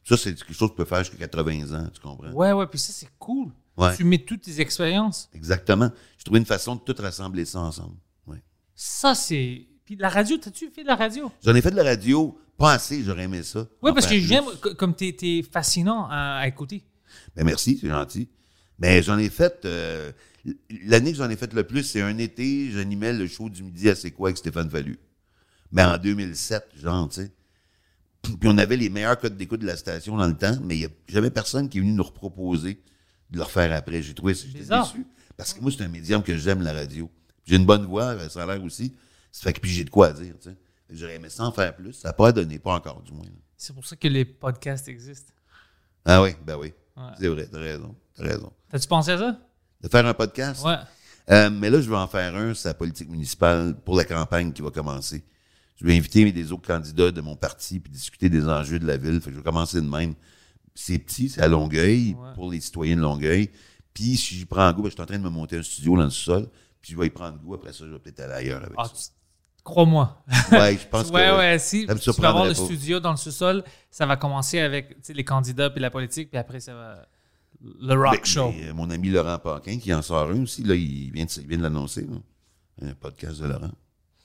Ça, c'est quelque chose que tu peux faire jusqu'à 80 ans, tu comprends? Ouais, ouais, puis ça, c'est cool. Ouais. Tu mets toutes tes expériences. Exactement. J'ai trouvé une façon de tout rassembler ça ensemble. Ouais. Ça, c'est. Puis la radio, t'as-tu fait de la radio? J'en ai fait de la radio, pas assez, j'aurais aimé ça. Oui, parce que j'aime, co- comme t'es es fascinant à, à écouter. Ben merci, c'est gentil. Mais j'en ai fait. euh, L'année que j'en ai fait le plus, c'est un été, j'animais le show du midi à C'est quoi avec Stéphane Fallu. Mais en 2007, genre, tu sais. Puis on avait les meilleurs codes d'écoute de la station dans le temps, mais il n'y a jamais personne qui est venu nous reproposer de le refaire après. J'ai trouvé j'étais déçu. Parce que moi, c'est un médium que j'aime, la radio. J'ai une bonne voix, euh, ça a l'air aussi. Ça fait que puis j'ai de quoi dire, tu sais. J'aurais aimé ça en faire plus. Ça n'a pas donné, pas encore, du moins. C'est pour ça que les podcasts existent. Ah oui, ben oui. Ouais. C'est vrai, t'as raison. T'as raison. T'as-tu pensé à ça? De faire un podcast? Ouais. Euh, mais là, je vais en faire un sur la politique municipale pour la campagne qui va commencer. Je vais inviter des autres candidats de mon parti puis discuter des enjeux de la ville. Fait que je vais commencer de même. C'est petit, c'est à Longueuil, Ouais. pour les citoyens de Longueuil. Puis si j'y prends goût, ben, je suis en train de me monter un studio dans le sol. Puis je vais y prendre goût. Après ça, je vais peut-être aller ailleurs avec Ah, ça. Crois-moi. Ouais, je pense ouais, que. ouais, si Ça me tu vas avoir le pas. studio dans le sous-sol, ça va commencer avec les candidats puis la politique, puis après, ça va. Le rock Ben, show. euh, mon ami Laurent Paquin, qui en sort un aussi, là, il vient de, l'annoncer. Un podcast de Laurent.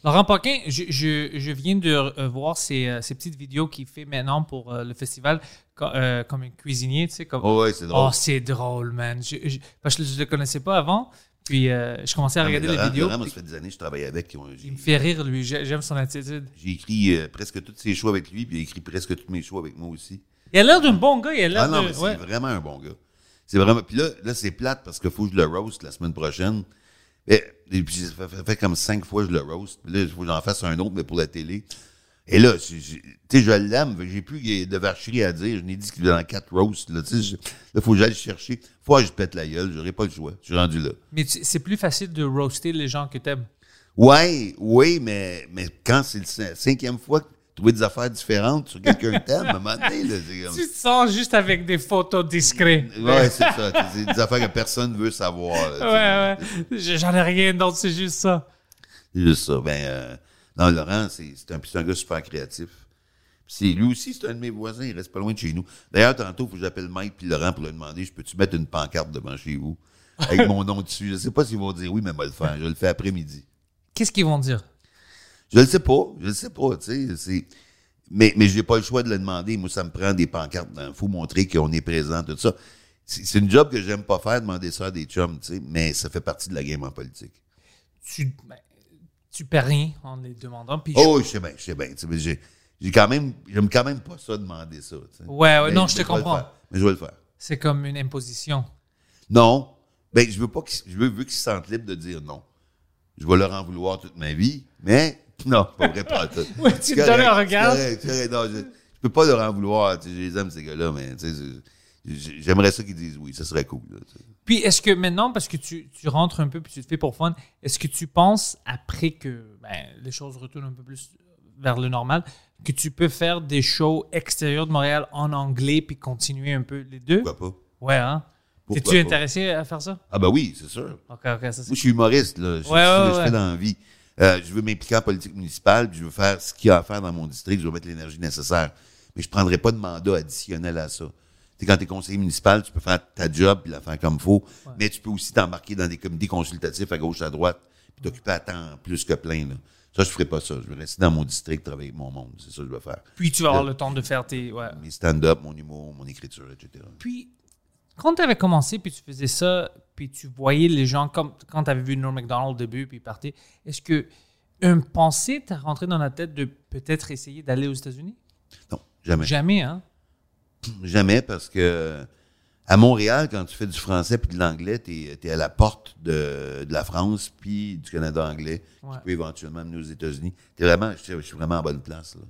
Laurent Paquin, je, je, je viens de euh, voir ces, euh, ces petites vidéos qu'il fait maintenant pour euh, le festival co- euh, comme un cuisinier, tu sais. Comme... Oh, ouais, c'est drôle. Oh, c'est drôle, man. Je, je- parce que je ne le connaissais pas avant. Puis euh, je commençais à Non, mais regarder les Laurent- vidéos. Laurent, moi, puis ça fait des années que je travaille avec. ont- il me fait rire, lui. J'ai- J'aime son attitude. j'ai écrit euh, presque tous ses shows avec lui, puis il a écrit presque tous mes shows avec moi aussi. Il a l'air d'un bon gars. Il a l'air Ah non, de. mais c'est ouais. vraiment un bon gars. C'est vraiment. Puis là, là c'est plate parce qu'il faut que je le roast la semaine prochaine. Et, et puis, ça fait, comme cinq fois que je le roast. Puis là, il faut que j'en fasse un autre, mais pour la télé. Et là, tu sais, je l'aime, j'ai plus de vacherie à dire. Je n'ai dit qu'il est dans quatre roasts. Là, tu sais, là, il faut que j'aille le chercher. Faut que je pète la gueule. J'aurai pas le choix. Je suis rendu là. Mais c'est plus facile de roaster les gens que t'aimes. Ouais, oui, mais, mais quand c'est la cin- cinquième fois que trouver des affaires différentes sur quelqu'un que t'aimes, à un moment donné, là, comme... Tu te sens juste avec des photos discrètes. Ouais, c'est ça. C'est des affaires que personne ne veut savoir. là. Ouais, ouais. J'en ai rien d'autre, c'est juste ça. C'est juste ça. Ben, euh, non, Laurent, c'est un, un gars super créatif. C'est- lui aussi, c'est un de mes voisins. Il reste pas loin de chez nous. D'ailleurs, tantôt, il faut que j'appelle Mike puis Laurent pour lui demander je peux-tu mettre une pancarte devant chez vous? Avec mon nom dessus Je sais pas s'ils vont dire oui, mais moi le faire. Je le fais après-midi. Qu'est-ce qu'ils vont dire? Je le sais pas. Je le sais pas. Tu sais. Mais, mais j'ai pas le choix de le demander. Moi, ça me prend des pancartes. Il faut montrer qu'on est présent, tout ça. C'est une job que j'aime pas faire, demander ça à des chums, tu sais, mais ça fait partie de la game en politique. Tu, ben, tu perds rien en les demandant. Puis Oh, je sais bien, je sais bien. tu sais, mais j'ai, j'ai quand même, j'aime quand même pas ça demander ça. Ouais, ouais, Mais- non, je te comprends. Mais je vais le faire. c'est comme une imposition. Non, ben je veux pas qu'ils, je veux, veux qu'ils se sentent libres de dire non. Je vais leur en vouloir toute ma vie, mais non, pas vrai pas tout. Ouais, tu te donnes un regard. Non, je, je peux pas leur en vouloir. tu sais, Je les aime ces gars-là, mais tu sais, j'aimerais ça qu'ils disent oui, ça serait cool. là, tu sais. Puis est-ce que maintenant, parce que tu, tu rentres un peu puis tu te fais pour fun, est-ce que tu penses, après que ben, les choses retournent un peu plus vers le normal, que tu peux faire des shows extérieurs de Montréal en anglais puis continuer un peu les deux? Pourquoi pas? Ouais, hein? T'es-tu intéressé à faire ça? Ah ben oui, c'est sûr. Ça. Moi, je suis humoriste, là. Je, Ouais, ouais, je ouais. fais dans la vie. Euh, je veux m'impliquer en politique municipale, puis je veux faire ce qu'il y a à faire dans mon district, je veux mettre l'énergie nécessaire. Mais je prendrai pas de mandat additionnel à ça. Tu sais, quand tu es conseiller municipal, tu peux faire ta job puis la faire comme faut, mais tu peux aussi t'embarquer dans des comités consultatifs à gauche, à droite, puis t'occuper à temps plus que plein. Là. Ça, je ferai pas ça. Je vais rester dans mon district, travailler avec mon monde. C'est ça que je vais faire. Puis tu vas avoir le temps de faire tes. Ouais. Mes stand-up, mon humour, mon écriture, etc. Puis, quand tu avais commencé, puis tu faisais ça, puis tu voyais les gens, comme quand tu avais vu Norm MacDonald au début, puis il partait, est-ce que une pensée t'a rentré dans la tête de peut-être essayer d'aller aux États-Unis? Non, jamais. Jamais, hein? Jamais parce que à Montréal, quand tu fais du français puis de l'anglais, tu es, à la porte de, de la France puis du Canada anglais Ouais. qui peut éventuellement amener aux États-Unis. T'es vraiment, je, je suis vraiment en bonne place. Là.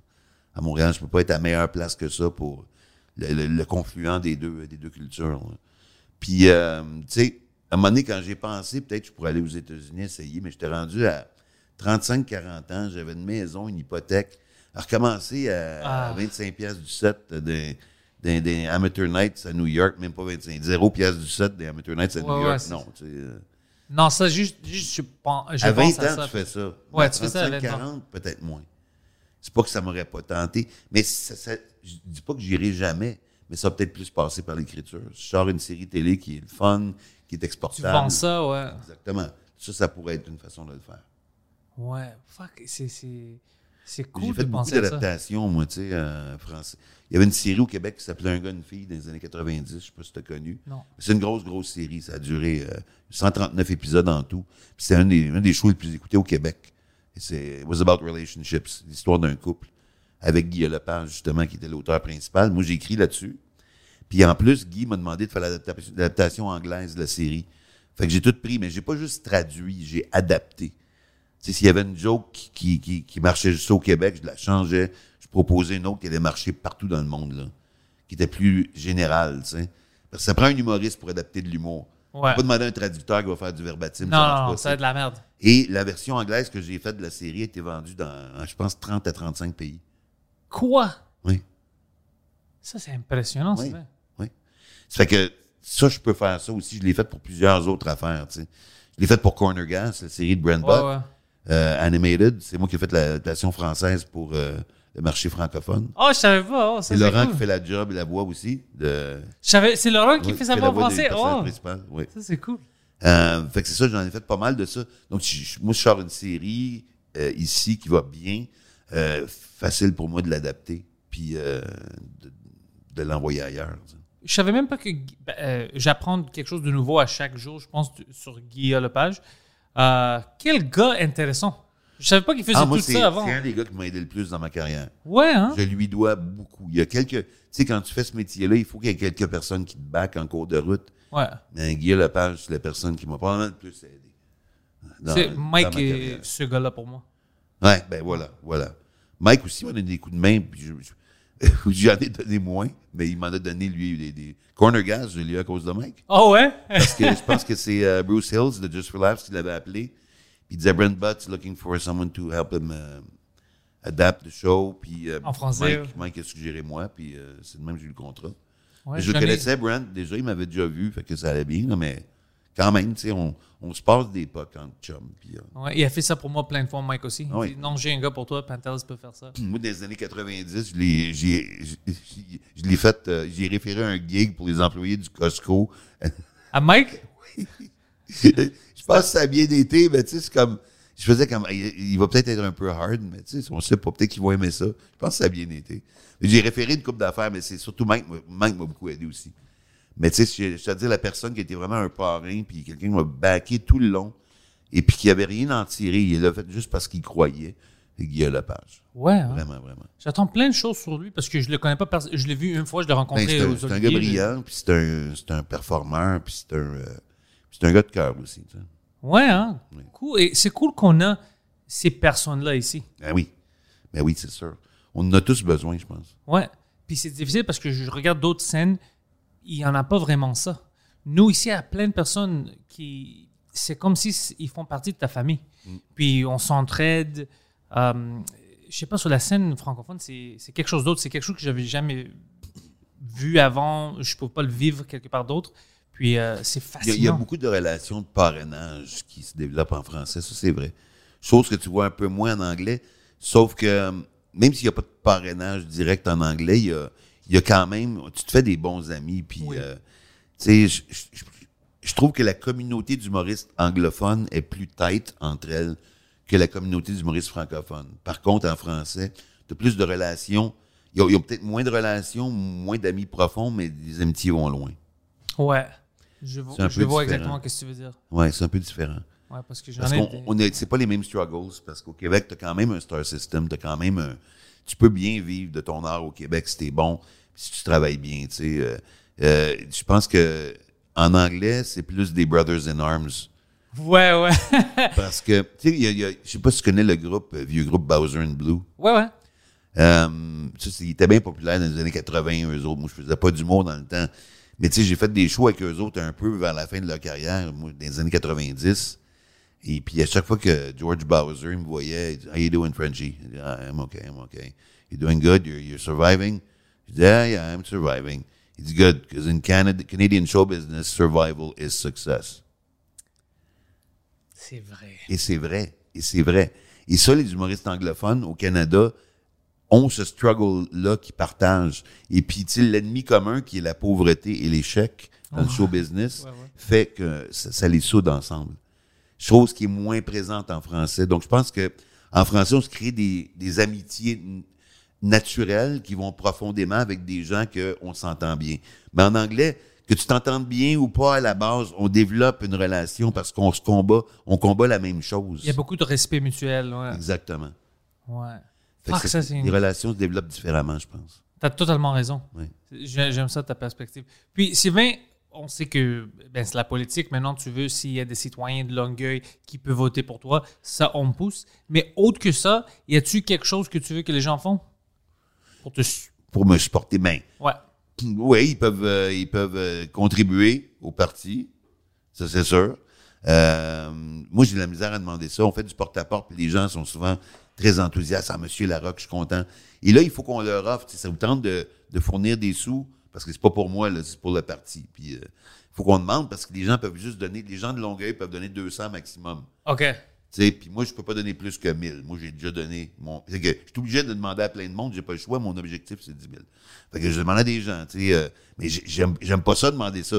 À Montréal, je peux pas être à meilleure place que ça pour le, le- le confluent des deux, des deux cultures. là. Puis, euh, tu sais, à un moment donné, quand j'ai pensé, peut-être que je pourrais aller aux États-Unis essayer, mais j'étais rendu à 35-40 ans, j'avais une maison, une hypothèque. À recommencer à, Ah. 25 pièces du set des, des, des Amateur Nights à New York, même pas 25, 0 pièces du set des Amateur Nights à Ouais, New York. non, tu sais. euh, Non, ça, juste, juste je pense, je à 20 pense ans, à ça. tu fais ça. Ouais, À tu fais ça à 20 ans. 40, peut-être moins. C'est pas que ça m'aurait pas tenté, mais ça, ça- je dis pas que j'irai jamais, mais ça va peut-être plus passer par l'écriture. Je sors une série télé qui est le fun, qui est Tu exportable. vends ça, ouais. Exactement. Ça, ça pourrait être une façon de le faire. Ouais, fuck, c'est, c'est, c'est J'ai cool fait de beaucoup d'adaptations, moi, tu sais, en français. Il y avait une série au Québec qui s'appelait Un gars, une fille dans les années 90, je sais pas si tu as connu. Non. C'est une grosse, grosse série. Ça a duré euh, 139 épisodes en tout. Puis c'est un des, un des shows les plus écoutés au Québec. Et c'est It was about relationships, l'histoire d'un couple, avec Guy Lepage, justement, qui était l'auteur principal. Moi, j'ai écrit là-dessus. Puis en plus, Guy m'a demandé de faire l'adaptation anglaise de la série. Fait que j'ai tout pris, mais j'ai pas juste traduit, j'ai adapté. Tu sais, s'il y avait une joke qui, qui, qui, qui marchait juste au Québec, je la changeais. Je proposais une autre qui allait marcher partout dans le monde, là. Qui était plus générale, tu sais. Parce que ça prend un humoriste pour adapter de l'humour. Ouais. Pas demander à un traducteur qui va faire du verbatim. Non, ça non, pas, ça va de la merde. Et la version anglaise que j'ai faite de la série a été vendue dans, je pense, 30 à 35 pays. Quoi? Oui. Ça, c'est impressionnant, c'est Oui. vrai. Ça fait que ça, je peux faire ça aussi. Je l'ai fait pour plusieurs autres affaires, tu sais. Je l'ai fait pour Corner Gas, la série de Brent Buck, ouais. euh, Animated. C'est moi qui ai fait l'adaptation française pour euh, le marché francophone. Oh, je savais pas. Oh, C'est Laurent cool. qui fait la job et la voix aussi. De, Je savais- C'est Laurent qui fait sa voix en français. Oh, oui. ça, c'est cool. Euh, fait que c'est ça, j'en ai fait pas mal de ça. Donc, je- moi, je sors une série euh, ici qui va bien. Facile pour moi de l'adapter, puis de, de l'envoyer ailleurs. tu sais. Je savais même pas que ben, euh, j'apprends quelque chose de nouveau à chaque jour, je pense, sur Guillaume Lepage. Euh, quel gars intéressant. Je savais pas qu'il faisait Ah, moi, tout ça avant. c'est un des gars qui m'a aidé le plus dans ma carrière. Ouais, hein? Je lui dois beaucoup. Il y a quelques. Tu sais, quand tu fais ce métier-là, il faut qu'il y ait quelques personnes qui te backent en cours de route. Ouais. Mais Guillaume Lepage, c'est la personne qui m'a probablement le plus aidé. dans- C'est Mike est ce gars-là pour moi. Ouais, ben voilà, voilà. Mike aussi m'a donné des coups de main, puis je- je- j'en ai donné moins, mais il m'en a donné, lui, des, des corner gas, je l'ai eu à cause de Mike. Oh ouais? Parce que je pense que c'est euh, Bruce Hills de Just for Laughs qui l'avait appelé. Puis il disait Brent Butts looking for someone to help him uh, adapt the show. Puis euh, En français. Mike, Mike a suggéré moi, puis euh, c'est de même que j'ai eu le contrat. Ouais, je le connaissais, Brent, déjà, il m'avait déjà vu, fait que ça allait bien, là, mais quand même, tu sais, on, on se passe des pas quand chum. Puis, euh, Ouais, il a fait ça pour moi plein de fois, Mike aussi. Il oui. dit, non, j'ai un gars pour toi, Pantelis peut faire ça. moi, dans les années 90, je l'ai, j'ai, j'ai- je l'ai fait, euh, j'ai référé un gig pour les employés du Costco. À Mike? je pense que ça a bien été, mais tu sais, c'est comme. Je faisais comme. Il, il va peut-être être un peu hard, mais tu sais, on sait pas. Peut-être qu'ils vont aimer ça. Je pense que ça a bien été. J'ai référé une coupe d'affaires, mais c'est surtout Mike, Mike m'a beaucoup aidé aussi. Mais tu sais, dis, la personne qui était vraiment un parrain, puis quelqu'un qui m'a backé tout le long, et puis qui avait rien à en tirer, il l'a fait juste parce qu'il croyait, Guillaume Lepage. Ouais, hein? Vraiment, vraiment. J'attends plein de choses sur lui parce que je le connais pas. Je l'ai vu une fois, je l'ai rencontré Ben, c'est un, aux c'est un Oliviers, gars mais- brillant, puis c'est un, c'est un performeur, puis c'est un, euh, c'est un gars de cœur aussi. tu sais. Ouais, hein? Cool. Et c'est cool qu'on a ces personnes-là ici. Ben oui. Ben oui, c'est sûr. On en a tous besoin, je pense. Ouais. Puis c'est difficile parce que je regarde d'autres scènes, il n'y en a pas vraiment ça. Nous, ici, il y a plein de personnes qui. C'est comme si s- ils font partie de ta famille. Puis on s'entraide. Euh, je sais pas, sur la scène francophone, c'est quelque chose d'autre. C'est quelque chose que j'avais jamais vu avant. Je ne peux pas le vivre quelque part d'autre. Puis euh, c'est Il y, fascinant. a, il y a beaucoup de relations de parrainage qui se développent en français, ça c'est vrai. Chose que tu vois un peu moins en anglais, sauf que euh, même s'il n'y a pas de parrainage direct en anglais, il y a, il y a quand même, tu te fais des bons amis, puis euh, tu sais, je- je- je- je trouve que la communauté d'humoristes anglophones est plus tight entre elles que la communauté d'humoristes francophones. Par contre, en français, tu as plus de relations. Ils ont, peut-être moins de relations, moins d'amis profonds, mais les amitiés vont loin. Ouais. Je, vois- je vois exactement ce que tu veux dire. Ouais, c'est un peu différent. Ouais, parce que j'en Parce ai. qu'on des- on est, c'est pas les mêmes struggles, parce qu'au Québec, t'as quand même un star system, t'as quand même un, tu peux bien vivre de ton art au Québec si t'es bon, si tu travailles bien, tu sais. euh, euh, je pense que en anglais, c'est plus des brothers in arms. Ouais, ouais. Parce que, tu sais, je sais pas si tu connais le groupe, euh, vieux groupe Bowser and Blue. ouais, ouais. Euh, ça, c'est- il était bien populaire dans les années 80, eux autres. Moi, je faisais pas d'humour dans le temps. Mais tu sais, j'ai fait des shows avec eux autres un peu vers la fin de leur carrière, moi, dans les années 90. Et puis, à chaque fois que George Bowser il me voyait, il dit, How you doing, Frenchie? Il dit, Ah, I'm okay, I'm okay. You're doing good? You're, you're surviving? Je dis, Yeah, yeah, I'm surviving. Il dit, Good, because in Canada, Canadian show business, survival is success. C'est vrai. Et c'est vrai. Et c'est vrai. Et ça, les humoristes anglophones au Canada ont ce struggle-là qu'ils partagent. Et puis, tu l'ennemi commun qui est la pauvreté et l'échec dans le show business fait que ça, ça les soude ensemble. Chose qui est moins présente en français. Donc, je pense que en français, on se crée des, des amitiés naturelles qui vont profondément avec des gens qu'on s'entend bien. Mais en anglais, que tu t'entendes bien ou pas à la base, on développe une relation parce qu'on se combat, on combat la même chose. Il y a beaucoup de respect mutuel. Ouais. Exactement. ouais. C'est- ça, c'est Les une... relations se développent différemment, je pense. T'as totalement raison. Oui. J'ai- J'aime ça, ta perspective. Puis, Sylvain, on sait que ben, c'est la politique. Maintenant, tu veux, s'il y a des citoyens de Longueuil qui peuvent voter pour toi, ça, on me pousse. Mais autre que ça, y a-tu quelque chose que tu veux que les gens font? Pour te... Pour me supporter bien. Ouais. Oui, ils peuvent, euh, ils peuvent euh, contribuer au parti, ça c'est sûr. Euh, moi, j'ai de la misère à demander ça. On fait du porte-à-porte, puis les gens sont souvent très enthousiastes. Ah, monsieur Larocque, je suis content. Et là, il faut qu'on leur offre, ça vous tente de, de fournir des sous, parce que c'est pas pour moi, là, c'est pour le parti. Puis, il faut qu'on demande, parce que les gens peuvent juste donner, les gens de Longueuil peuvent donner 200 maximum. OK. Tu sais, puis moi, je peux pas donner plus que 1000. Moi, j'ai déjà donné mon. C'est que je suis obligé de demander à plein de monde, j'ai pas le choix. Mon objectif, c'est 10 000. Fait que je demande à des gens, tu sais. euh, mais j'ai- j'aime, j'aime pas ça demander ça.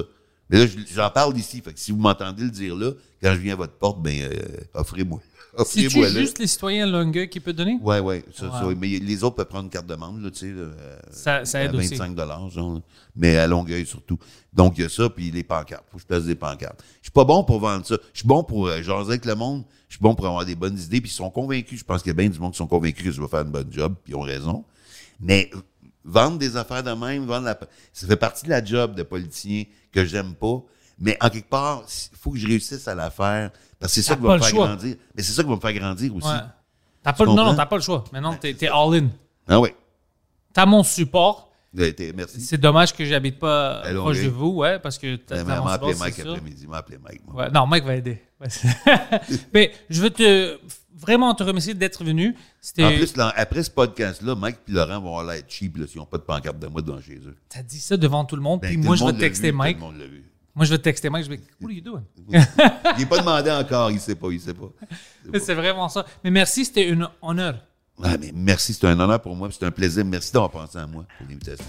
Mais là, je- j'en parle ici. Fait que si vous m'entendez le dire là, quand je viens à votre porte, ben, euh, offrez-moi. Là. juste les citoyens Longueuil qui peut donner? Ouais, ouais, ça, ça, Ouais. mais les autres peuvent prendre une carte de membre, là, tu sais, là, euh, Ça, ça à aide aussi. 25 genre, là. mais à Longueuil surtout. Donc, il y a ça, puis les pancartes. Faut que je place des pancartes. Je suis pas bon pour vendre ça. Je suis bon pour euh, jaser avec le monde. Je suis bon pour avoir des bonnes idées, puis ils sont convaincus. Je pense qu'il y a bien du monde qui sont convaincus que je vais faire une bonne job, puis ils ont raison. Mais euh, vendre des affaires de même, vendre la... ça fait partie de la job de politicien que j'aime pas. Mais en quelque part, il faut que je réussisse à la faire, parce que c'est ça qui va me faire choix. grandir. Mais c'est ça qui va me faire grandir aussi. Ouais. T'as pas, le- non, comprends? non, t'as pas le choix. Maintenant, t'es, all-in. Ah oui. T'as mon support. Merci. C'est dommage que j'habite pas À proche de vous, ouais, parce que t'as, Elle t'as m'a mon appelé support, Mike c'est sûr. après-midi. m'a appelé Mike. moi. Ouais, non, Mike va aider. Ouais, c'est- Mais je veux te vraiment te remercier d'être venu. C'était. En plus, là, après ce podcast-là, Mike et Laurent vont l'air cheap là, s'ils n'ont pas de pancarte de moi devant chez eux. T'as dit ça devant tout le monde, Ben, puis tout moi le je vais monde te l'a texter vu, Mike. Tout le monde l'a vu. Moi je vais te texter Mike, je vais What are you doing? Il n'est pas demandé encore, il ne sait pas, il sait pas. C'est vraiment ça. Mais merci, c'était un honneur. Ah, mais merci, c'est un honneur pour moi, c'est un plaisir. Merci d'avoir pensé à moi pour l'invitation.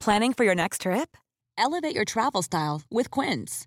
Planning for your next trip? Elevate your travel style with Quince.